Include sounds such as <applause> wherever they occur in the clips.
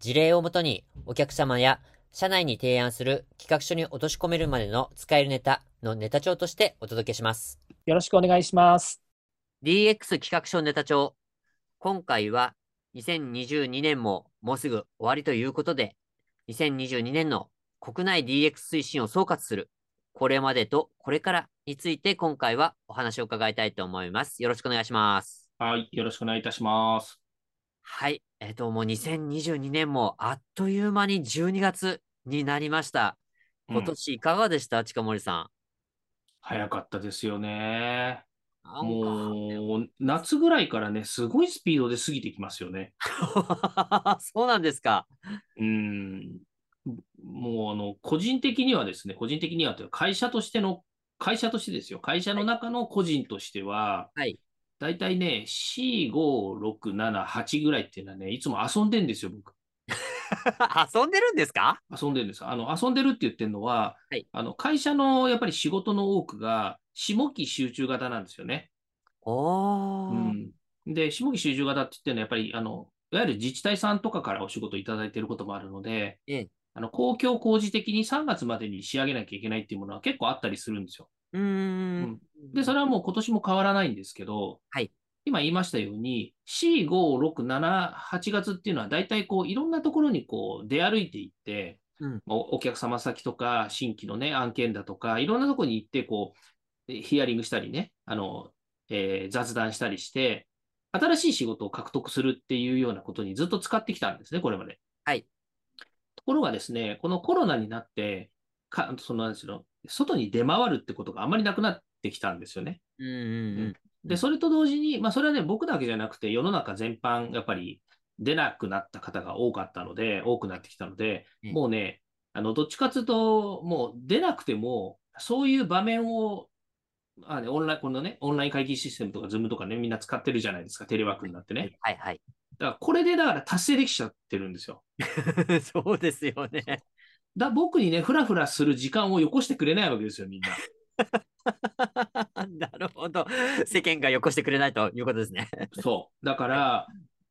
事例をもとにお客様や社内に提案する企画書に落とし込めるまでの使えるネタのネタ帳としてお届けします。よろしくお願いします。DX 企画書ネタ帳。今回は2022年ももうすぐ終わりということで、2022年の国内 DX 推進を総括する、これまでとこれからについて今回はお話を伺いたいと思います。よろしくお願いします。はい、よろしくお願いいたします。はい、えっ、ー、と、もう2022年もあっという間に12月になりました。今年いかがでした、うん、近森さん。早かったですよね。もう、夏ぐらいからね、すごいスピードで過ぎてきますよね。<laughs> そうなんですか。うん。もう、あの、個人的にはですね、個人的にはというか、会社としての、会社としてですよ。会社の中の個人としては、はい、大体ね、4、5、6、7、8ぐらいっていうのはね、いつも遊んでんですよ、僕。遊んでるんですか？遊んでるんです。あの、遊んでるって言ってるのは、はい、あの、会社のやっぱり仕事の多くが、下期集中型なんですよね。おうん。で、下期集中型って言ってるのは、やっぱり、あの、いわゆる自治体さんとかからお仕事いただいていることもあるので、ええ、あの公共工事的に3月までに仕上げなきゃいけないっていうものは結構あったりするんですよ。うん,、で、それはもう今年も変わらないんですけど、はい、今言いましたように、4、5、6、7、8月っていうのは大体こういろんなところにこう出歩いていって、うん、お客様先とか新規のね、案件だとか、いろんなところに行って、こう、ヒアリングしたりね、あの、えー、雑談したりして、新しい仕事を獲得するっていうようなことにずっと使ってきたんですね、これまで。はい。ところがですね、このコロナになって、かそのなんですよ外に出回るってことがあんまりなくなってきたんですよね。うんうんうんで、それと同時に、まあ、それはね、僕だけじゃなくて、世の中全般、やっぱり出なくなった方が多かったので、多くなってきたので、うん、もうね、あの、どっちかというと、もう出なくても、そういう場面を、あね、オンライン、このね、オンライン会議システムとか、ズームとかね、みんな使ってるじゃないですか、テレワークになってね。はいはい。だから、これでだから達成できちゃってるんですよ。<laughs> そうですよね。だ僕にね、ふらふらする時間をよこしてくれないわけですよ、みんな。<laughs> なるほど。世間がよこしてくれないということですね。そう。だから、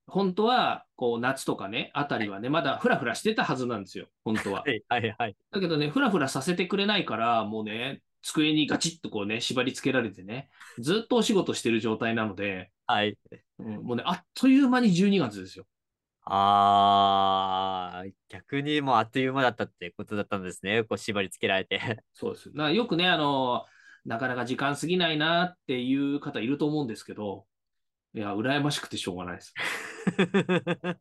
本当は、こう、夏とかね、あたりはね、まだふらふらしてたはずなんですよ、本当は。はい、はい、はい。だけどね、ふらふらさせてくれないから、もうね、机にガチッとこうね、縛り付けられてね、ずっとお仕事してる状態なので、はい。うん、もうね、あっという間に12月ですよ。ああ、逆にもうあっという間だったってことだったんですね。こう縛り付けられて。<laughs> そうです。だよくね、あの、なかなか時間過ぎないなっていう方いると思うんですけど、いや、羨ましくてしょうがないです。<laughs>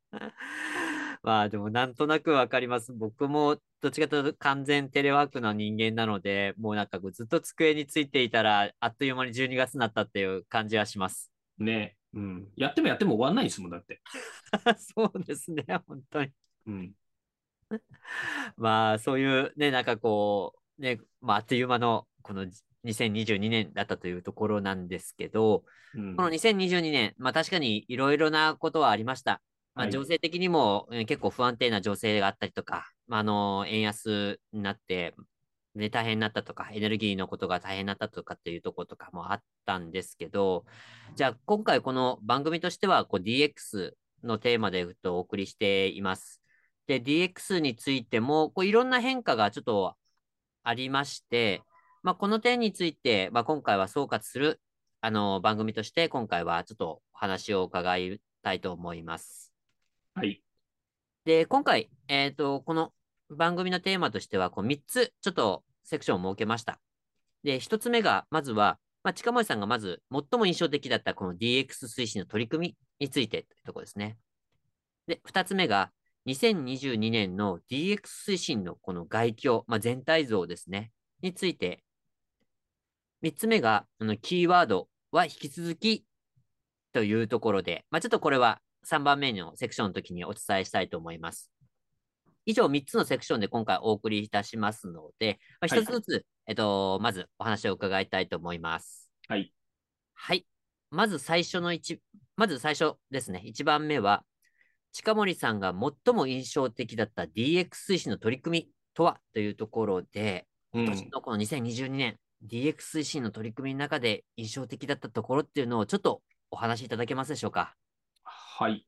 まあでもなんとなくわかります。僕もどっちかというと完全テレワークの人間なので、もうなんかずっと机についていたら、あっという間に12月になったっていう感じはします。ね。うん。やってもやっても終わんないですもん、だって。<laughs> そうですね、本当に。うん。まあ、そういうね、なんかこう、ね、まあ、あっという間のこの2022年だったというところなんですけど、うん、この2022年、まあ確かにいろいろなことはありました。まあ、情勢的にも、結構不安定な情勢があったりとか、まあ、あの、円安になって、ね、大変になったとか、エネルギーのことが大変になったとかっていうところとかもあったんですけど、じゃあ今回この番組としてはこう DX のテーマでとお送りしています。で、DX についてもこういろんな変化がちょっとありまして、まあ、この点について、まあ、今回は総括するあの番組として今回はちょっとお話を伺いたいと思います。はい。で、今回、えっ、ー、と、この番組のテーマとしては、こう3つちょっとセクションを設けました。で、1つ目が、まずは、まあ、近森さんがまず最も印象的だったこの DX 推進の取り組みについてというところですね。で、2つ目が、2022年の DX 推進のこの概況、まあ、全体像ですね、について。3つ目が、あのキーワードは引き続きというところで、まあ、ちょっとこれは3番目のセクションの時にお伝えしたいと思います。以上3つのセクションで今回お送りいたしますので、まあ、1つずつ、はい、えっと、まずお話を伺いたいと思います。はい。はい。まず最初の1、まず最初ですね。1番目は、近森さんが最も印象的だった DX 推進の取り組みとはというところで、今年のこの2022年、うん、DX 推進の取り組みの中で印象的だったところっていうのをちょっとお話しいただけますでしょうか？はい。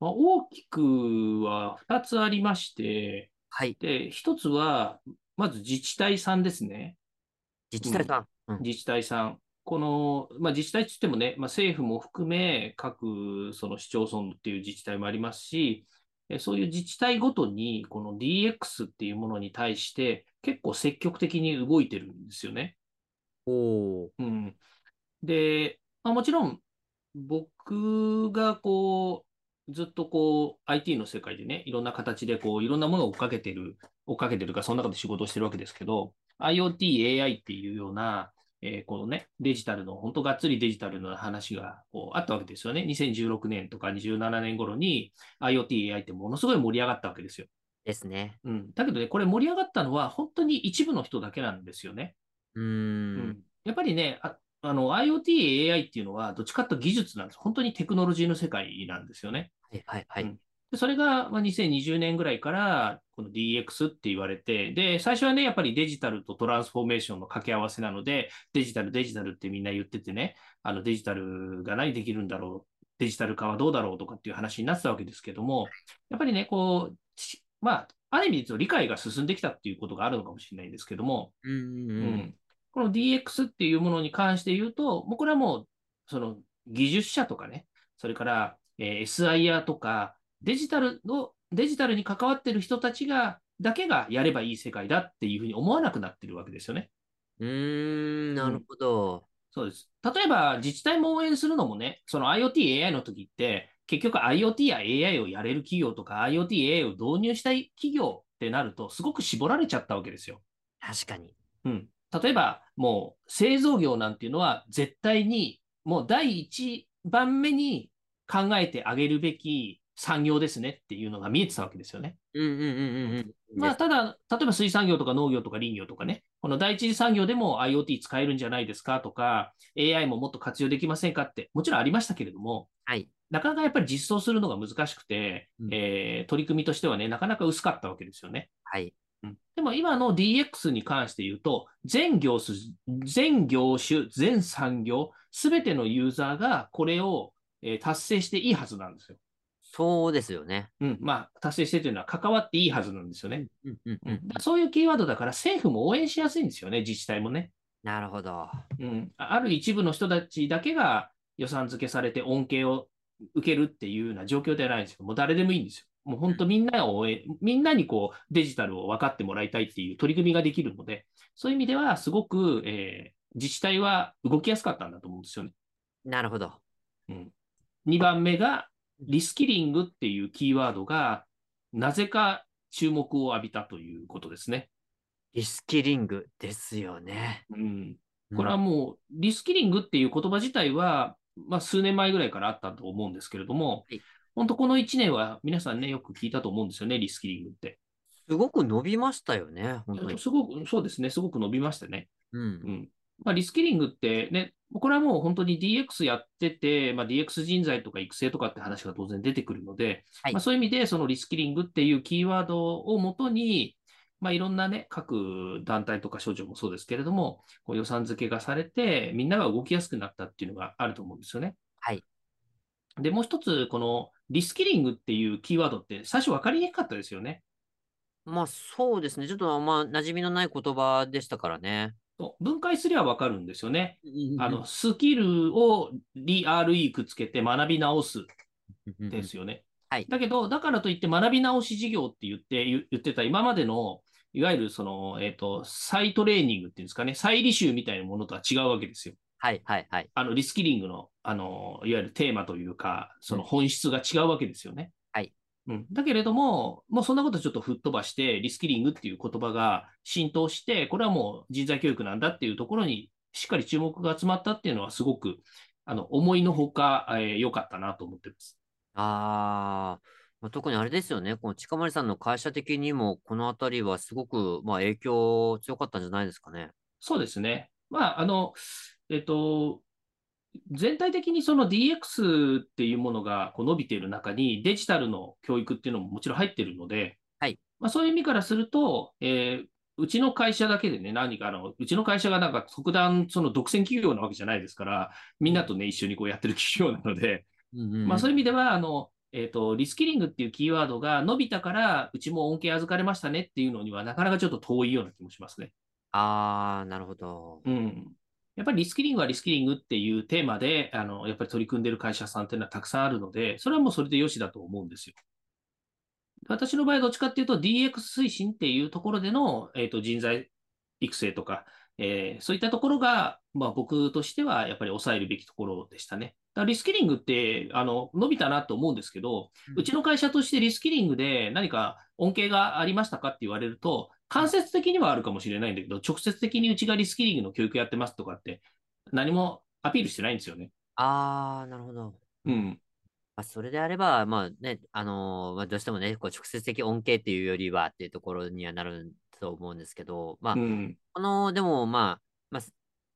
まあ、大きくは2つありまして、はい。で、1つは、まず自治体さんですね。自治体さん。うん、自治体さん。この、まあ、自治体といってもね、まあ、政府も含め、各その市町村っていう自治体もありますし、そういう自治体ごとに、この DX っていうものに対して、結構積極的に動いてるんですよね。おうん、で、まあ、もちろん、僕がこう、ずっとこう、IT の世界でね、いろんな形でこう、いろんなものを追っかけてる、追っかけてるか、その中で仕事をしてるわけですけど、IoT、AI っていうような、えー、このね、デジタルの、本当がっつりデジタルの話がこうあったわけですよね。2016年とか27年頃に IoT、AI ってものすごい盛り上がったわけですよ。ですね。うん。だけどね、これ盛り上がったのは本当に一部の人だけなんですよね。うん,、やっぱりね、ああの IoT、AI っていうのはどっちかと技術なんです。本当にテクノロジーの世界なんですよね。はいはいはい。うん。でそれが2020年ぐらいからこの DX って言われて、で、最初はね、やっぱりデジタルとトランスフォーメーションの掛け合わせなので、デジタル、デジタルってみんな言っててね、あのデジタルが何できるんだろう、デジタル化はどうだろうとかっていう話になってたわけですけども、やっぱりね、こう、まあ、ある意味理解が進んできたっていうことがあるのかもしれないんですけども、うん、うんこの DX っていうものに関して言うと、もうこれはもう、その技術者とかね、それから、えー、SIR とか、デジタルの、デジタルに関わってる人たちが、だけがやればいい世界だっていうふうに思わなくなってるわけですよね。うーん、なるほど、うん、そうです。例えば、自治体も応援するのもね、その IoT、AI の時って、結局 IoT や AI をやれる企業とか、IoT、AI を導入したい企業ってなると、すごく絞られちゃったわけですよ。確かに。うん。例えば、もう製造業なんていうのは絶対にもう第一番目に考えてあげるべき産業ですねっていうのが見えてたわけですよね。うんうんうんうん。まあ、ただ、例えば水産業とか農業とか林業とかね、この第一次産業でも IoT 使えるんじゃないですかとか、AI ももっと活用できませんかって、もちろんありましたけれども、はい、なかなかやっぱり実装するのが難しくて、うん、えー、取り組みとしてはね、なかなか薄かったわけですよね。はい。でも今の DX に関して言うと、全業種、全業種、全産業、すべてのユーザーがこれを、え達成していいはずなんですよ。そうですよね。うん。まあ、達成してというのは関わっていいはずなんですよね。うんうんうん、そういうキーワードだから政府も応援しやすいんですよね、自治体もね。なるほど。うん。ある一部の人たちだけが予算付けされて恩恵を受けるっていうような状況ではないんですよ。もう誰でもいいんですよ。もう本当みんなを応援、みんなにこうデジタルを分かってもらいたいっていう取り組みができるので、そういう意味ではすごく、えー、自治体は動きやすかったんだと思うんですよね。なるほど。うん、2番目がリスキリングっていうキーワードがなぜか注目を浴びたということですね。リスキリングですよね。うん。これはもう、リスキリングっていう言葉自体は、まあ、数年前ぐらいからあったと思うんですけれども、はい、本当この1年は皆さんね、よく聞いたと思うんですよね、リスキリングって。すごく伸びましたよね、本当に。すごく、そうですね、すごく伸びましたね。うん。うん、まあ、リスキリングってね、これはもう本当に DX やってて、まあ、DX 人材とか育成とかって話が当然出てくるので、はい、まあ、そういう意味で、そのリスキリングっていうキーワードをもとに、まあ、いろんなね、各団体とか省庁もそうですけれども、こう予算付けがされて、みんなが動きやすくなったっていうのがあると思うんですよね。はい。で、もう一つ、このリスキリングっていうキーワードって最初分かりにくかったですよね。まあそうですね。ちょっとあんま馴染みのない言葉でしたからね。分解すれば分かるんですよね。あのスキルを RE くっつけて学び直すですよね。はい、だけど、だからといって学び直し事業って言って言ってた今までのいわゆるその、えっ、ー、と、再トレーニングっていうんですかね、再履修みたいなものとは違うわけですよ。はいはいはい。あの、リスキリングの、あの、いわゆるテーマというか、その本質が違うわけですよね。はい。うん。だけれども、もうそんなことちょっと吹っ飛ばして、リスキリングっていう言葉が浸透して、これはもう人材教育なんだっていうところにしっかり注目が集まったっていうのはすごくあの思いのほか良、えー、かったなと思ってます。ああ、特にあれですよね、この近森さんの会社的にも、このあたりはすごく、まあ、影響強かったんじゃないですかね。そうですね。まあ、あの、えっと、全体的にその DX っていうものがこう伸びている中に、デジタルの教育っていうのももちろん入ってるので、はいまあ、そういう意味からすると、えー、うちの会社だけでね、何かあの、うちの会社がなんか特段、その独占企業なわけじゃないですから、みんなとね、一緒にこうやってる企業なので、うんうん、まあそういう意味では、あの、えっ、ー、と、リスキリングっていうキーワードが伸びたから、うちも恩恵預かれましたねっていうのには、なかなかちょっと遠いような気もしますね。ああ、なるほど。うん。やっぱりリスキリングはリスキリングっていうテーマで、あの、やっぱり取り組んでる会社さんっていうのはたくさんあるので、それはもうそれでよしだと思うんですよ。私の場合はどっちかっていうと DX 推進っていうところでの、えーと、人材育成とか、えー、そういったところが、まあ、僕としてはやっぱり抑えるべきところでしたね。だリスキリングってあの伸びたなと思うんですけど、うちの会社としてリスキリングで何か恩恵がありましたかって言われると、間接的にはあるかもしれないんだけど、直接的にうちがリスキリングの教育やってますとかって、何もアピールしてないんですよね。ああ、なるほど。うん。まあ、それであれば、まあね、あのー、まあ、どうしてもね、こう直接的恩恵っていうよりはっていうところにはなると思うんですけど、まあ、うん、この、でもまあ、まあ、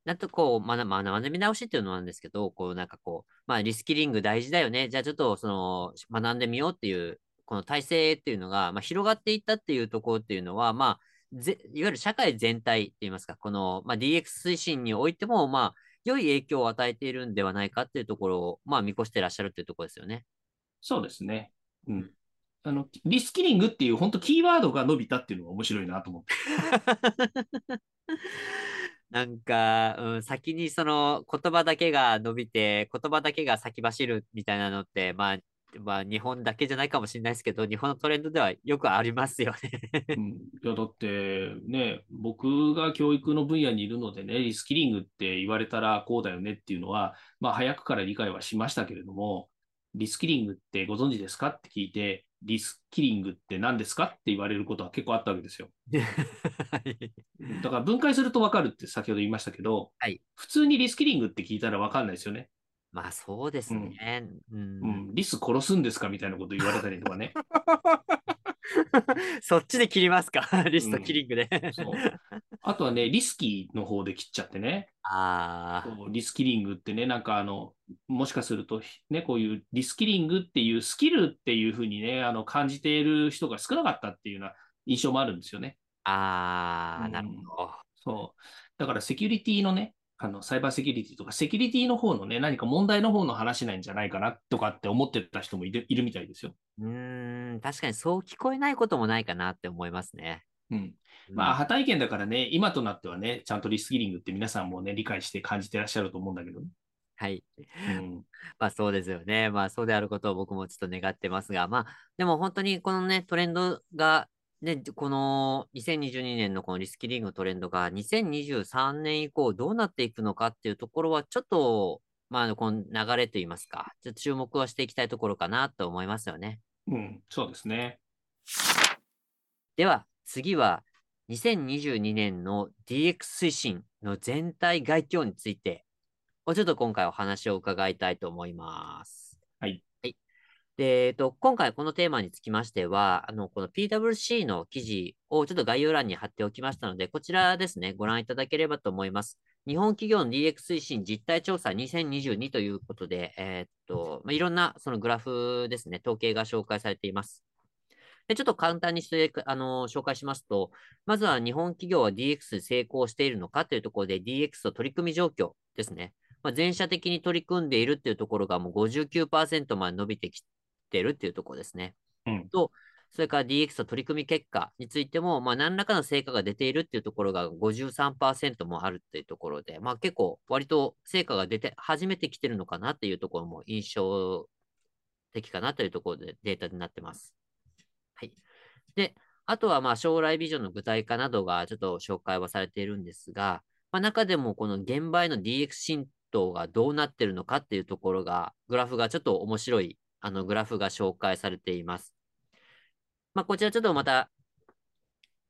なんとこう、学、まあ、学び直しっていうのなんですけど、こう、なんかこう、まあ、リスキリング大事だよね。じゃあちょっと、その、学んでみようっていう、この体制っていうのが、まあ、広がっていったっていうところっていうのは、まあ、ぜいわゆる社会全体って言いますか、この、まあ、DX 推進においても、まあ、良い影響を与えているんではないかっていうところを、まあ、見越してらっしゃるっていうところですよね。そうですね。うん。あの、リスキリングっていう本当キーワードが伸びたっていうのが面白いなと思って。<laughs> なんか、うん、先にその言葉だけが伸びて、言葉だけが先走るみたいなのって、まあ、まあ、日本だけじゃないかもしれないですけど、日本のトレンドではよくありますよねうん。いや、だってね、僕が教育の分野にいるのでね、リスキリングって言われたらこうだよねっていうのは、まあ、早くから理解はしましたけれども、リスキリングってご存知ですかって聞いて、リスキリングって何ですかって言われることは結構あったわけですよ。<laughs> だから分解すると分かるって先ほど言いましたけど、はい、普通にリスキリングって聞いたら分かんないですよね。まあそうですね。うん、うん、リス殺すんですか？みたいなこと言われたりとかね。<laughs> そっちで切りますか？リストキリングで、うん。<laughs> あとはね、リスキーの方で切っちゃってね。ああ。リスキリングってね、なんかあの、もしかすると、ね、こういうリスキリングっていうスキルっていうふうにね、あの感じている人が少なかったっていうような印象もあるんですよね。ああ、なるほど。そう。だからセキュリティのね、あの、サイバーセキュリティとか、セキュリティの方のね、何か問題の方の話なんじゃないかなとかって思ってた人もいるいるみたいですよ。うん、確かにそう聞こえないこともないかなって思いますね。うん。まあ、破体験だからね、今となってはね、ちゃんとリスキリングって皆さんもね、理解して感じてらっしゃると思うんだけどね。はい。うん、<laughs> まあそうですよね。まあそうであることを僕もちょっと願ってますが、まあでも本当にこのね、トレンドがで、この2022年のこのリスキリングのトレンドが2023年以降どうなっていくのかっていうところはちょっと、まあ、この流れといいますか、ちょっと注目はしていきたいところかなと思いますよね。うん、そうですね。では、次は2022年の DX 推進の全体概況について、ちょっと今回お話を伺いたいと思います。で、えっと、今回このテーマにつきましては、あの、この PWC の記事をちょっと概要欄に貼っておきましたので、こちらですね、ご覧いただければと思います。日本企業の DX 推進実態調査2022ということで、えー、っと、まあ、いろんなそのグラフですね、統計が紹介されています。でちょっと簡単にしてあの紹介しますと、まずは日本企業は DX 成功しているのかというところで DX と取り組み状況ですね。まあ、全社的に取り組んでいるというところがもう59%まで伸びてきってるっていうところですね。うん、と、それから DX と取り組み結果についても、まあ、何らかの成果が出ているっていうところが53%もあるっていうところで、まあ、結構割と成果が出て、初めてきてるのかなっていうところも印象的かなというところでデータになってます。はい。で、あとはまあ将来ビジョンの具体化などがちょっと紹介はされているんですが、まあ、中でもこの現場への DX 浸透がどうなってるのかっていうところが、グラフがちょっと面白いあのグラフが紹介されています。まあ、こちらちょっとまた、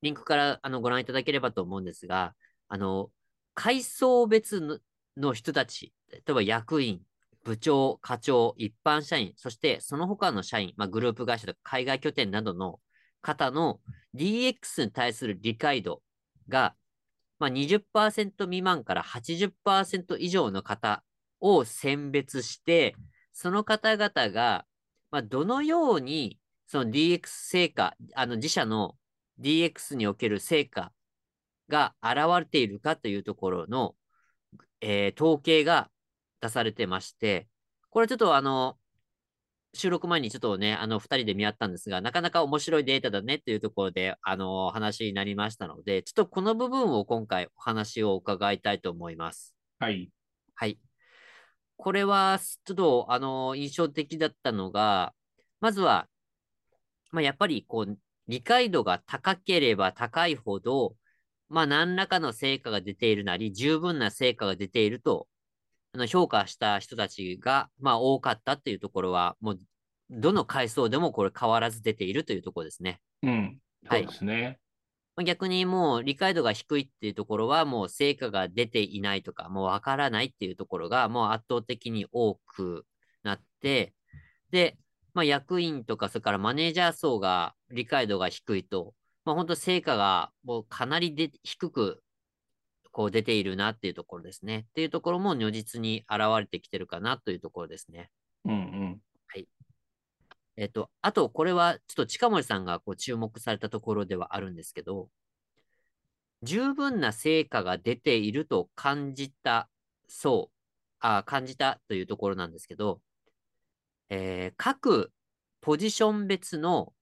リンクからあのご覧いただければと思うんですが、あの、階層別のの人たち、例えば役員、部長、課長、一般社員、そしてその他の社員、まあ、グループ会社とか海外拠点などの方の DX に対する理解度が、まあ20%、未満から80%以上の方を選別して、その方々が、まあ、どのようにその DX 成果、あの自社の DX における成果が現れているかというところの、えー、統計が出されてまして、これちょっとあの、収録前にちょっとね、あの、二人で見合ったんですが、なかなか面白いデータだねっていうところで、あの、話になりましたので、ちょっとこの部分を今回お話を伺いたいと思います。はい。はい。これは、ちょっと、あの、印象的だったのが、まずは、まあ、やっぱり、こう、理解度が高ければ高いほど、まあ、何らかの成果が出ているなり、十分な成果が出ているとあの評価した人たちが、まあ、多かったっていうところは、もう、どの階層でもこれ変わらず出ているというところですね。うん。そうですね。はい、逆にもう理解度が低いっていうところは、もう成果が出ていないとか、もうわからないっていうところが、もう圧倒的に多くなって、で、まあ、役員とか、それからマネージャー層が理解度が低いと、まあ、本当成果がもうかなりで低くこう出ているなっていうところですね。っていうところも如実に現れてきてるかなというところですね。うんうん。えっと、あと、これはちょっと近森さんがこう注目されたところではあるんですけど、十分な成果が出ていると感じた、そう、あ感じたというところなんですけど、えー、各ポジション別の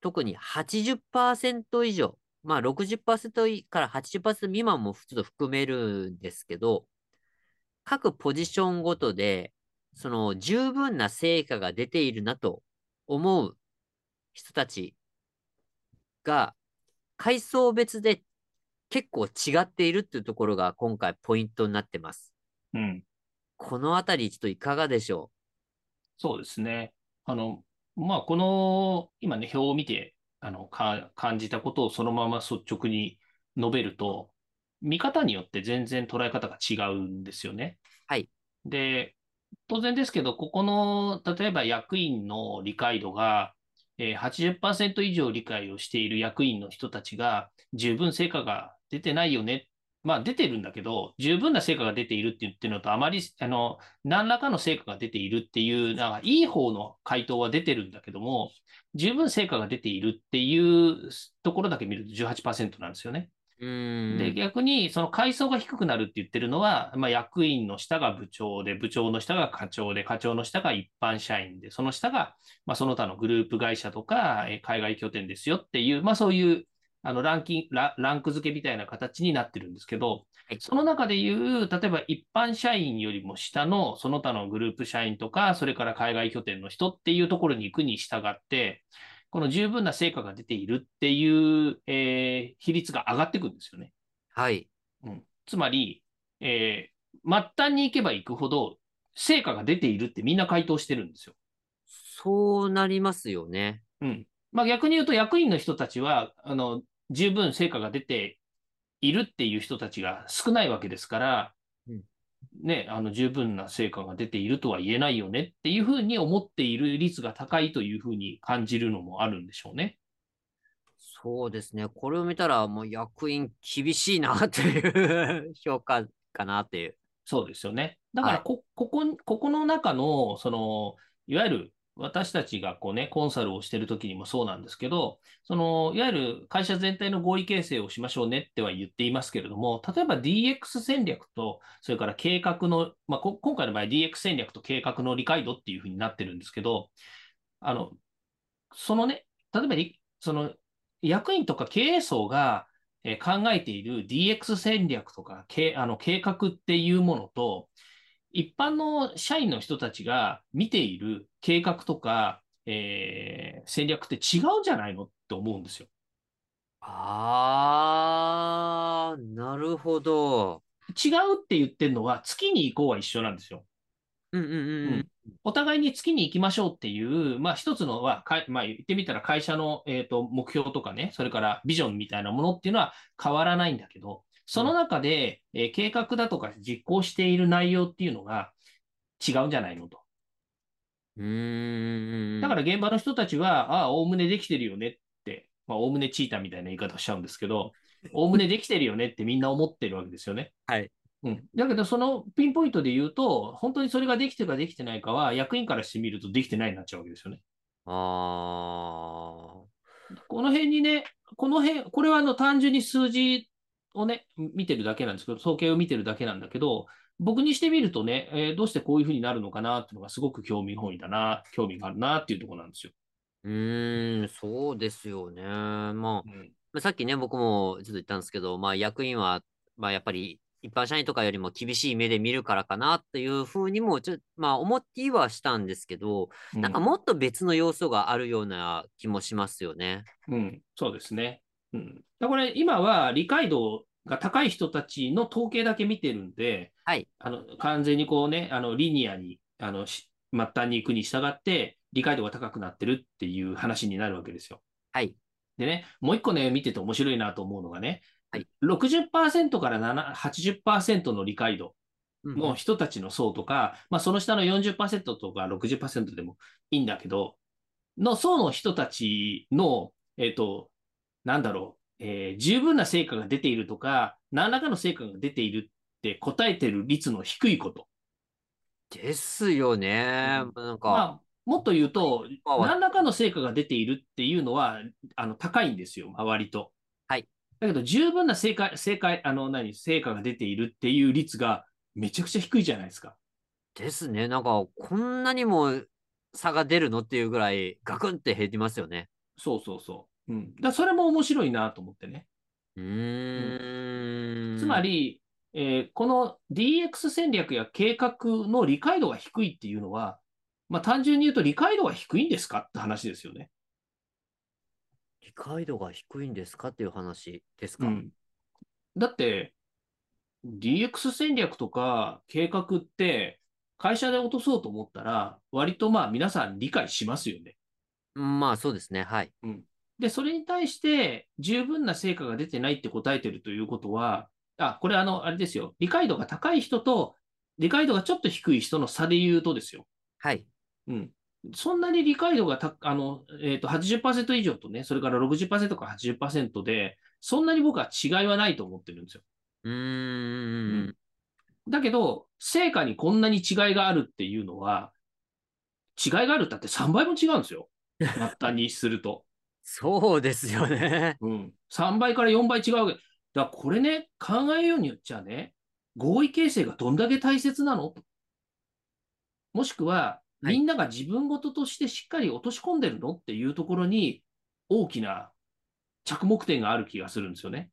特に80%以上、まあ60%から80%未満も普通と含めるんですけど、各ポジションごとで、その十分な成果が出ているなと思う人たちが、階層別で結構違っているっていうところが今回ポイントになってます。うん。このあたりちょっといかがでしょう？そうですね。あの、まあ、この、今ね、表を見てあのか感じたことをそのまま率直に述べると、見方によって全然捉え方が違うんですよね。はい。で、当然ですけど、ここの、例えば役員の理解度が、え、80%以上理解をしている役員の人たちが、十分成果が出てないよね。まあ出てるんだけど、十分な成果が出ているって言ってるのと、あまり、あの、何らかの成果が出ているっていう、なんかいい方の回答は出てるんだけども、十分成果が出ているっていうところだけ見ると18%なんですよね。で、逆に、その階層が低くなるって言ってるのは、まあ、役員の下が部長で、部長の下が課長で、課長の下が一般社員で、その下が、まあ、その他のグループ会社とか、え海外拠点ですよっていう、まあ、そういうあのランキンラランク付けみたいな形になってるんですけど、はい、その中でいう、例えば一般社員よりも下のその他のグループ社員とか、それから海外拠点の人っていうところに行くに従って、この十分な成果が出ているっていう、えー、比率が上がっていくんですよね。はい。うん、つまり、えー、末端に行けば行くほど、成果が出ているってみんな回答してるんですよ。そうなりますよね。うん。まあ逆に言うと役員の人たちは、あの、十分成果が出ているっていう人たちが少ないわけですから、うん、ね、あの十分な成果が出ているとは言えないよねっていうふうに思っている率が高いというふうに感じるのもあるんでしょうね。そうですね。これを見たら、もう役員厳しいなっていう評価かなっていう。そうですよね。だからこ、はい、ここ、ここの中の、その、いわゆる私たちがこうね、コンサルをしてるときにもそうなんですけど、その、いわゆる会社全体の合意形成をしましょうねっては言っていますけれども、例えば DX 戦略と、それから計画の、まあ、今回の場合 DX 戦略と計画の理解度っていうふうになってるんですけど、あの、そのね、例えば、その、役員とか経営層が考えている DX 戦略とか、あの計画っていうものと、一般の社員の人たちが見ている計画とか、えー、戦略って違うんじゃないのって思うんですよ。あー、なるほど。違うって言ってるのは、月に行こうは一緒なんですよ。うんうんうん、うん、お互いに月に行きましょうっていう、まあ一つのは、まあ言ってみたら会社の、えーと目標とかね、それからビジョンみたいなものっていうのは変わらないんだけど、その中で、えー、計画だとか実行している内容っていうのが、違うんじゃないのと。うんだから現場の人たちは、ああ、おおむねできてるよねって、まあ、おおむねチーターみたいな言い方をしちゃうんですけど、おおむねできてるよねってみんな思ってるわけですよね。はい。うん。だけど、そのピンポイントで言うと、本当にそれができてるかできてないかは、役員からしてみるとできてないになっちゃうわけですよね。ああ。この辺にね、この辺、これはあの単純に数字をね、見てるだけなんですけど、統計を見てるだけなんだけど、僕にしてみるとね、えー、どうしてこういうふうになるのかなっていうのがすごく興味本位だな、興味があるなっていうところなんですよ。うーん、そうですよね。まあ、うん、さっきね、僕もちょっと言ったんですけど、まあ、役員は、まあ、やっぱり一般社員とかよりも厳しい目で見るからかなっていうふうにも、ちょまあ、思ってはしたんですけど、うん、なんかもっと別の要素があるような気もしますよね。うん、そうですね。うん、これ、今は理解度が高い人たちの統計だけ見てるんで、はい、あの完全にこうね、あのリニアにあの末端に行くに従って、理解度が高くなってるっていう話になるわけですよ。はい。でね、もう一個ね、見てて面白いなと思うのがね、はい、60%から80%の理解度の人たちの層とか、うん、まあ、その下の40%とか60%でもいいんだけど、の層の人たちの、えっ、ー、と、なんだろう、えー、十分な成果が出ているとか、何らかの成果が出ているって答えてる率の低いこと。ですよね。うん、なんか、まあ、もっと言うと、何らかの成果が出ているっていうのは、あの高いんですよ、割と。はい。だけど、十分な成果、正解、あの、何、成果が出ているっていう率がめちゃくちゃ低いじゃないですか。ですね。なんか、こんなにも差が出るのっていうぐらい、ガクンって減りますよね。そうそうそう。うん。だそれも面白いなと思ってね。うん。つまり、えー、この DX 戦略や計画の理解度が低いっていうのは、まあ、単純に言うと理解度が低いんですかって話ですよね。理解度が低いんですかっていう話ですか？うん、だって、DX 戦略とか計画って会社で落とそうと思ったら、割とまあ皆さん理解しますよね。まあそうですね。はい。うん。で、それに対して十分な成果が出てないって答えてるということは、あ、これあの、あれですよ。理解度が高い人と理解度がちょっと低い人の差で言うとですよ。はい。うん。そんなに理解度がたあの、えっ、ー、と80%以上とね、それから60%から80%で、そんなに僕は違いはないと思ってるんですよ。うん,、だけど、成果にこんなに違いがあるっていうのは、違いがあるったって3倍も違うんですよ。<laughs> 末端にすると。そうですよね。うん。3倍から4倍違うわけ。だからこれね、考えようによっちゃね、合意形成がどんだけ大切なの？もしくは、みんなが自分事としてしっかり落とし込んでるの？っていうところに、大きな着目点がある気がするんですよね。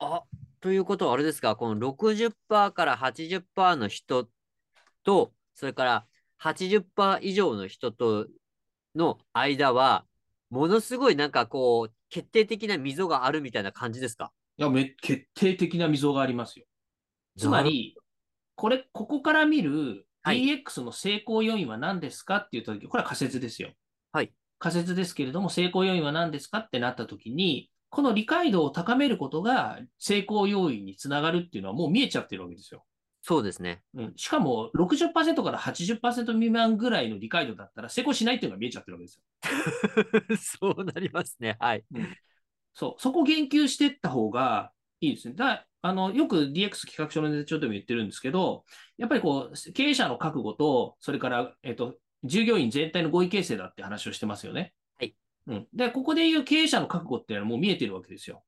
あ、ということはあれですか、この60%から80%の人と、それから80%以上の人との間は、ものすごいなんかこう、決定的な溝があるみたいな感じですか？いや、め、決定的な溝がありますよ。つまり、これ、ここから見る DX の成功要因は何ですかって言ったとき、これは仮説ですよ。はい。仮説ですけれども、成功要因は何ですかってなったときに、この理解度を高めることが成功要因につながるっていうのはもう見えちゃってるわけですよ。そうですね。うん、しかも60%から80%未満ぐらいの理解度だったら成功しないっていうのが見えちゃってるわけですよ。<laughs> そうなりますね。はい、うん。そう、そこ言及していった方がいいですね。だあのよく DX 企画書の手帳でも言ってるんですけど、やっぱりこう経営者の覚悟と、それから、えっと、従業員全体の合意形成だって話をしてますよね。はい。うん。で、ここでいう経営者の覚悟っていうのはもう見えてるわけですよ。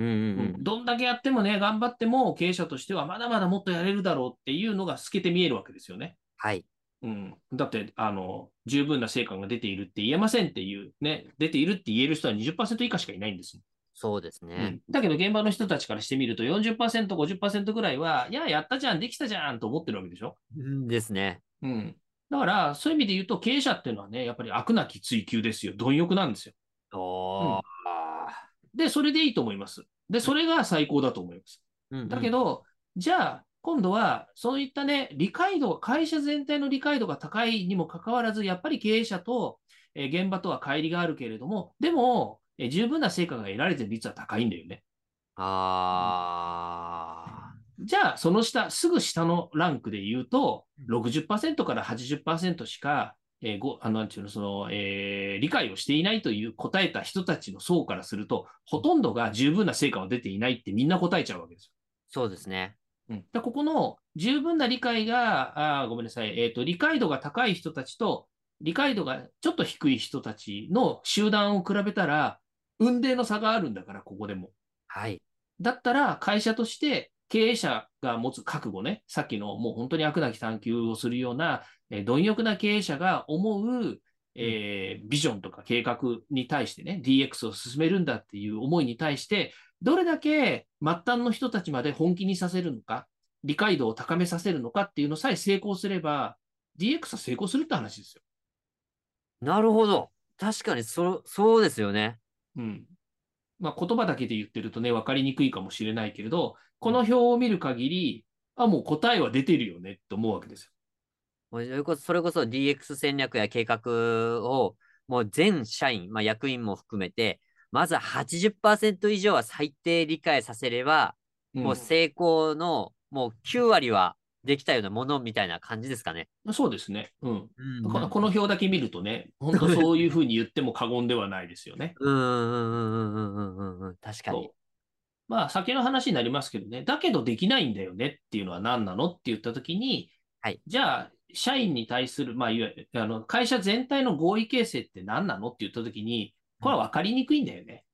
うんうんうん、どんだけやってもね、頑張っても経営者としてはまだまだもっとやれるだろうっていうのが透けて見えるわけですよね。はい。うん、だって、あの、十分な成果が出ているって言えませんっていう、ね、出ているって言える人は20%以下しかいないんです。そうですね、うん、だけど現場の人たちからしてみると40%、50%ぐらいは、いや、やったじゃん、できたじゃんと思ってるわけでしょ。うんですね。うん。だから、そういう意味で言うと、経営者っていうのはね、やっぱり悪なき追求ですよ。貪欲なんですよ。おうん、で、それでいいと思います。で、それが最高だと思います。うんうん、だけど、じゃあ、今度は、そういったね、理解度、会社全体の理解度が高いにもかかわらず、やっぱり経営者と、えー、現場とは乖離があるけれども、でも、えー、十分な成果が得られてる率は高いんだよね。あじゃあ、その下、すぐ下のランクで言うと、60%から80%しか、えー、ごあのなんていうのその、えー、理解をしていないという答えた人たちの層からすると、ほとんどが十分な成果は出ていないってみんな答えちゃうわけですよ。そうですね。うん、でここの十分な理解が、あごめんなさい、えーと、理解度が高い人たちと、理解度がちょっと低い人たちの集団を比べたら、運命の差があるんだから、ここでも。はい。だったら、会社として経営者が持つ覚悟ね、さっきのもう本当に悪なき探求をするような、えー、貪欲な経営者が思う、えー、ビジョンとか計画に対してね、DX を進めるんだっていう思いに対して、どれだけ末端の人たちまで本気にさせるのか、理解度を高めさせるのかっていうのさえ成功すれば、DX は成功するって話ですよ。なるほど。確かにそ、そうですよね。うん。まあ、言葉だけで言ってるとね、分かりにくいかもしれないけれど、この表を見る限り、あ、もう答えは出てるよねって思うわけですよ。それこそ、それこそ DX 戦略や計画を、もう全社員、まあ、役員も含めて、まず80%以上は最低理解させれば、うん、もう成功のもう9割はできたようなものみたいな感じですかね。そうですね。うん。うん、このこの表だけ見るとね、本当 <laughs> そういうふうに言っても過言ではないですよね。うんうんうんうんうんうんうん。確かに。まあ、先の話になりますけどね、だけどできないんだよねっていうのは何なのって言ったときに、はい、じゃあ、社員に対する、まあ、いわゆるあの会社全体の合意形成って何なのって言ったときに、これは分かりにくいんだよね。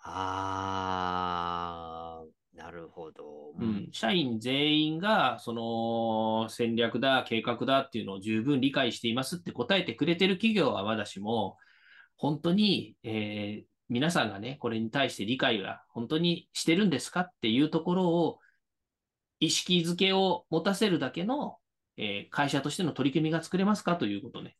あー、なるほど。うん、社員全員が、その戦略だ、計画だっていうのを十分理解していますって答えてくれてる企業はまだしも、本当に、えー、皆さんがね、これに対して理解が本当にしてるんですかっていうところを、意識づけを持たせるだけの、えー、会社としての取り組みが作れますかということね。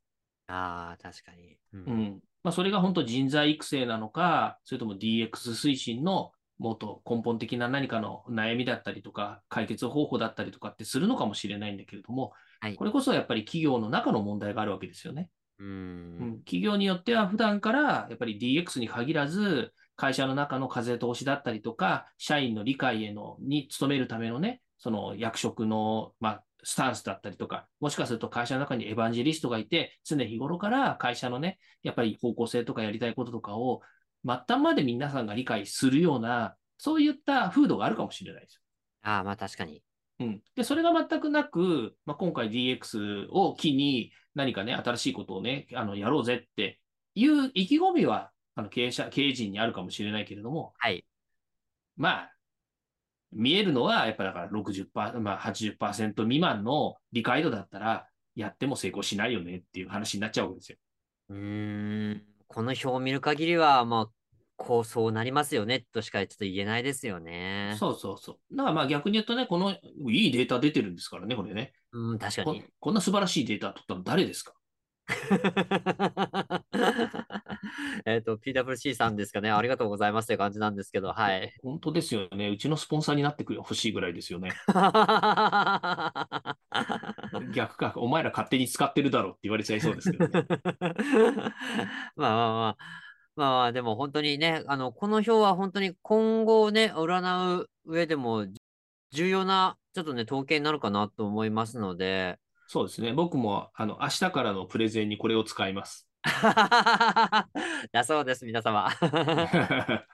ああ、確かに。うん、うん、まあ、それが本当人材育成なのか、それとも DX 推進のもっと根本的な何かの悩みだったりとか、解決方法だったりとかってするのかもしれないんだけれども、はい、これこそやっぱり企業の中の問題があるわけですよね。うん、企業によっては普段からやっぱり DX に限らず、会社の中の風通しだったりとか、社員の理解へのに努めるためのね、その役職の、まあ、スタンスだったりとか、もしかすると会社の中にエヴァンジェリストがいて、常日頃から会社のね、やっぱり方向性とかやりたいこととかを、末端まで皆さんが理解するような、そういった風土があるかもしれないですよ。ああ、まあ確かに。うん。で、それが全くなく、まあ、今回 DX を機に何かね、新しいことをね、あの、やろうぜっていう意気込みは、あの、経営者、経営陣にあるかもしれないけれども、はい。まあ、見えるのは、やっぱだから60%、まあ80%未満の理解度だったら、やっても成功しないよねっていう話になっちゃうわけですよ。うん、この表を見る限りは、まあ、こう、そうなりますよねとしかちょっと言えないですよね。そうそうそう。だからまあ逆に言うとね、このいいデータ出てるんですからね、これね。うん、確かにこ。こんな素晴らしいデータ取ったの誰ですか？<laughs> えっと、PWC さんですかね。ありがとうございますという感じなんですけど、はい。本当ですよね。うちのスポンサーになってくほしいぐらいですよね。<laughs> 逆か、お前ら勝手に使ってるだろうって言われちゃいそうですけどね。<laughs> まあまあまあ。まあでも本当にね、あの、この表は本当に今後ね、占う上でも重要なちょっとね、統計になるかなと思いますので、そうですね。僕も、あの、明日からのプレゼンにこれを使います。<laughs> だそうです、皆様。<laughs>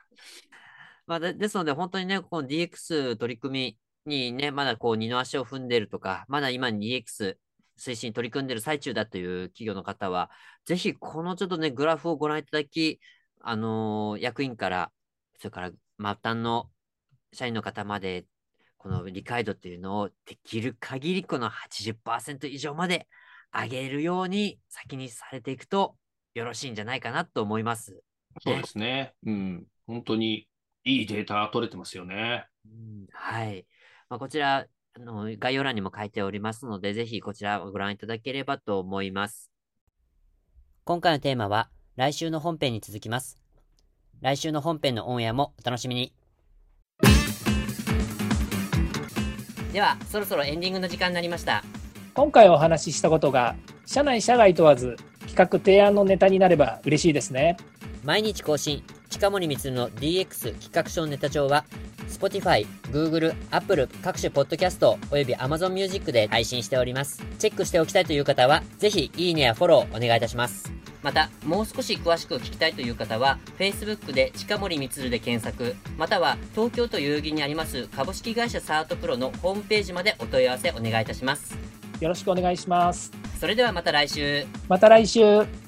まあで、ですので、本当にね、この DX 取り組みにね、まだこう二の足を踏んでるとか、まだ今 DX 推進取り組んでる最中だという企業の方は、ぜひこのちょっとね、グラフをご覧いただき、あのー、役員から、それから末端の社員の方までこの理解度っていうのをできる限りこの80%以上まで上げるように先にされていくとよろしいんじゃないかなと思います。そうですね。うん。本当にいいデータ取れてますよね。うん、はい。まあ、こちら、あの概要欄にも書いておりますので、ぜひこちらをご覧いただければと思います。今回のテーマは来週の本編に続きます。来週の本編のオンエアもお楽しみに。ではそろそろエンディングの時間になりました今回お話ししたことが社内社外問わず企画提案のネタになれば嬉しいですね毎日更新近森光の DX 企画書ネタ帳は Spotify、Google、Apple 各種ポッドキャストおよび Amazon Music で配信しております。チェックしておきたいという方は、ぜひいいねやフォローお願いいたします。また、もう少し詳しく聞きたいという方は、Facebook で近森光で検索、または東京都代々木にあります株式会社サートプロのホームページまでお問い合わせお願いいたします。よろしくお願いします。それではまた来週。また来週。